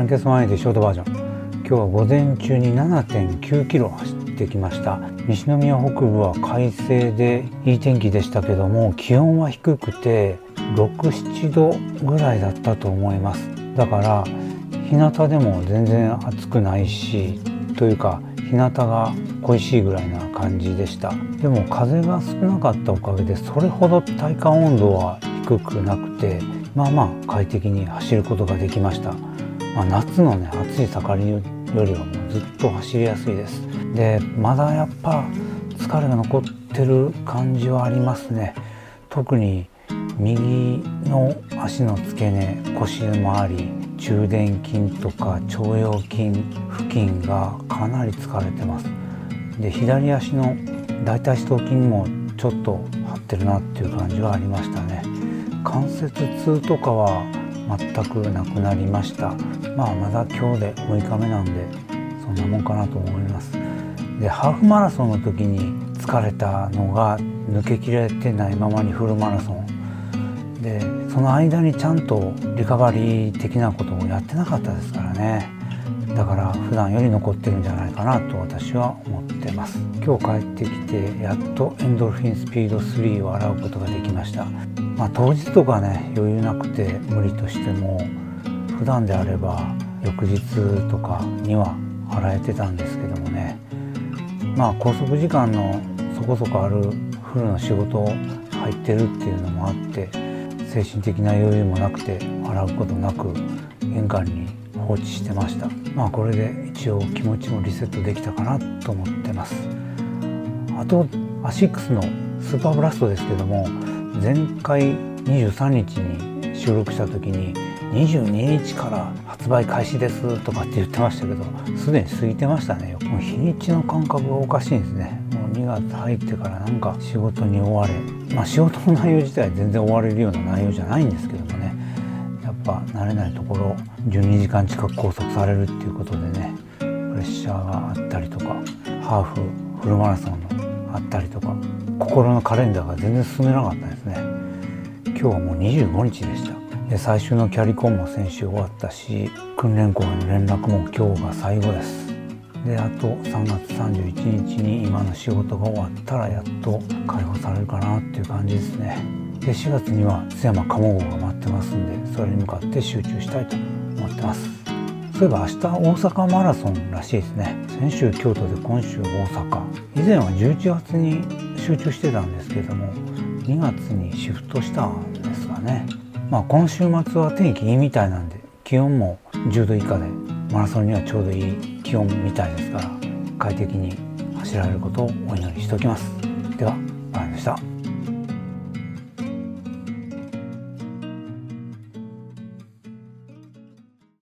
ランケスマイでショートバージョン。今日は午前中に7.9キロ走ってきました。西宮北部は快晴でいい天気でしたけども気温は低くて67度ぐらいだったと思います。だから日向でも全然暑くないしというか日向が恋しいぐらいな感じでした。でも風が少なかったおかげでそれほど体感温度は低くなくてまあまあ快適に走ることができました、まあ、夏のね暑い盛りよりはもうずっと走りやすいです。でまだやっぱ疲れが残ってる感じはありますね。特に右の足の付け根腰周り中殿筋とか腸腰筋付近がかなり疲れてます。で左足の大腿四頭筋もちょっと張ってるなっていう感じはありましたね。関節痛とかは全くなくなりました。まあまだ今日で6日目なんでそんなもんかなと思います。でハーフマラソンの時に疲れたのが抜けきれてないままにフルマラソン。でその間にちゃんとリカバリー的なことをやってなかったですからね。だから普段より残ってるんじゃないかなと私は思ってます。今日帰ってきてやっとエンドルフィンスピード3を洗うことができました。まあ当日とかね余裕なくて無理としても普段であれば翌日とかには洗えてたんですけどもね。まあ拘束時間のそこそこあるフルの仕事入ってるっていうのもあって精神的な余裕もなくて洗うことなく玄関に放置してました。まあこれで一応気持ちもリセットできたかなと思ってます。あとアシックスのスーパーブラストですけども前回23日に収録した時に22日から発売開始ですとかって言ってましたけどすでに過ぎてましたね。もう日にちの感覚がおかしいんですね。もう2月入ってからなんか仕事に追われまあ仕事の内容自体全然追われるような内容じゃないんですけどぱ慣れないところ12時間近く拘束されるっていうことでねプレッシャーがあったりとかハーフフルマラソンのあったりとか心のカレンダーが全然進めなかったですね。今日はもう25日でした。で最終のキャリコンも先週終わったし訓練校への連絡も今日が最後です。であと3月31日に今の仕事が終わったらやっと解放されるかなっていう感じですね。で4月には津山鴨郷が待ってますんでそれに向かって集中したいと思ってます。そういえば明日大阪マラソンらしいですね。先週京都で今週大阪。以前は11月に集中してたんですけども2月にシフトしたんですがね。まあ今週末は天気いいみたいなんで気温も10度以下でマラソンにはちょうどいい気温みたいですから快適に走られることをお祈りしておきます。では、ありがとうございました。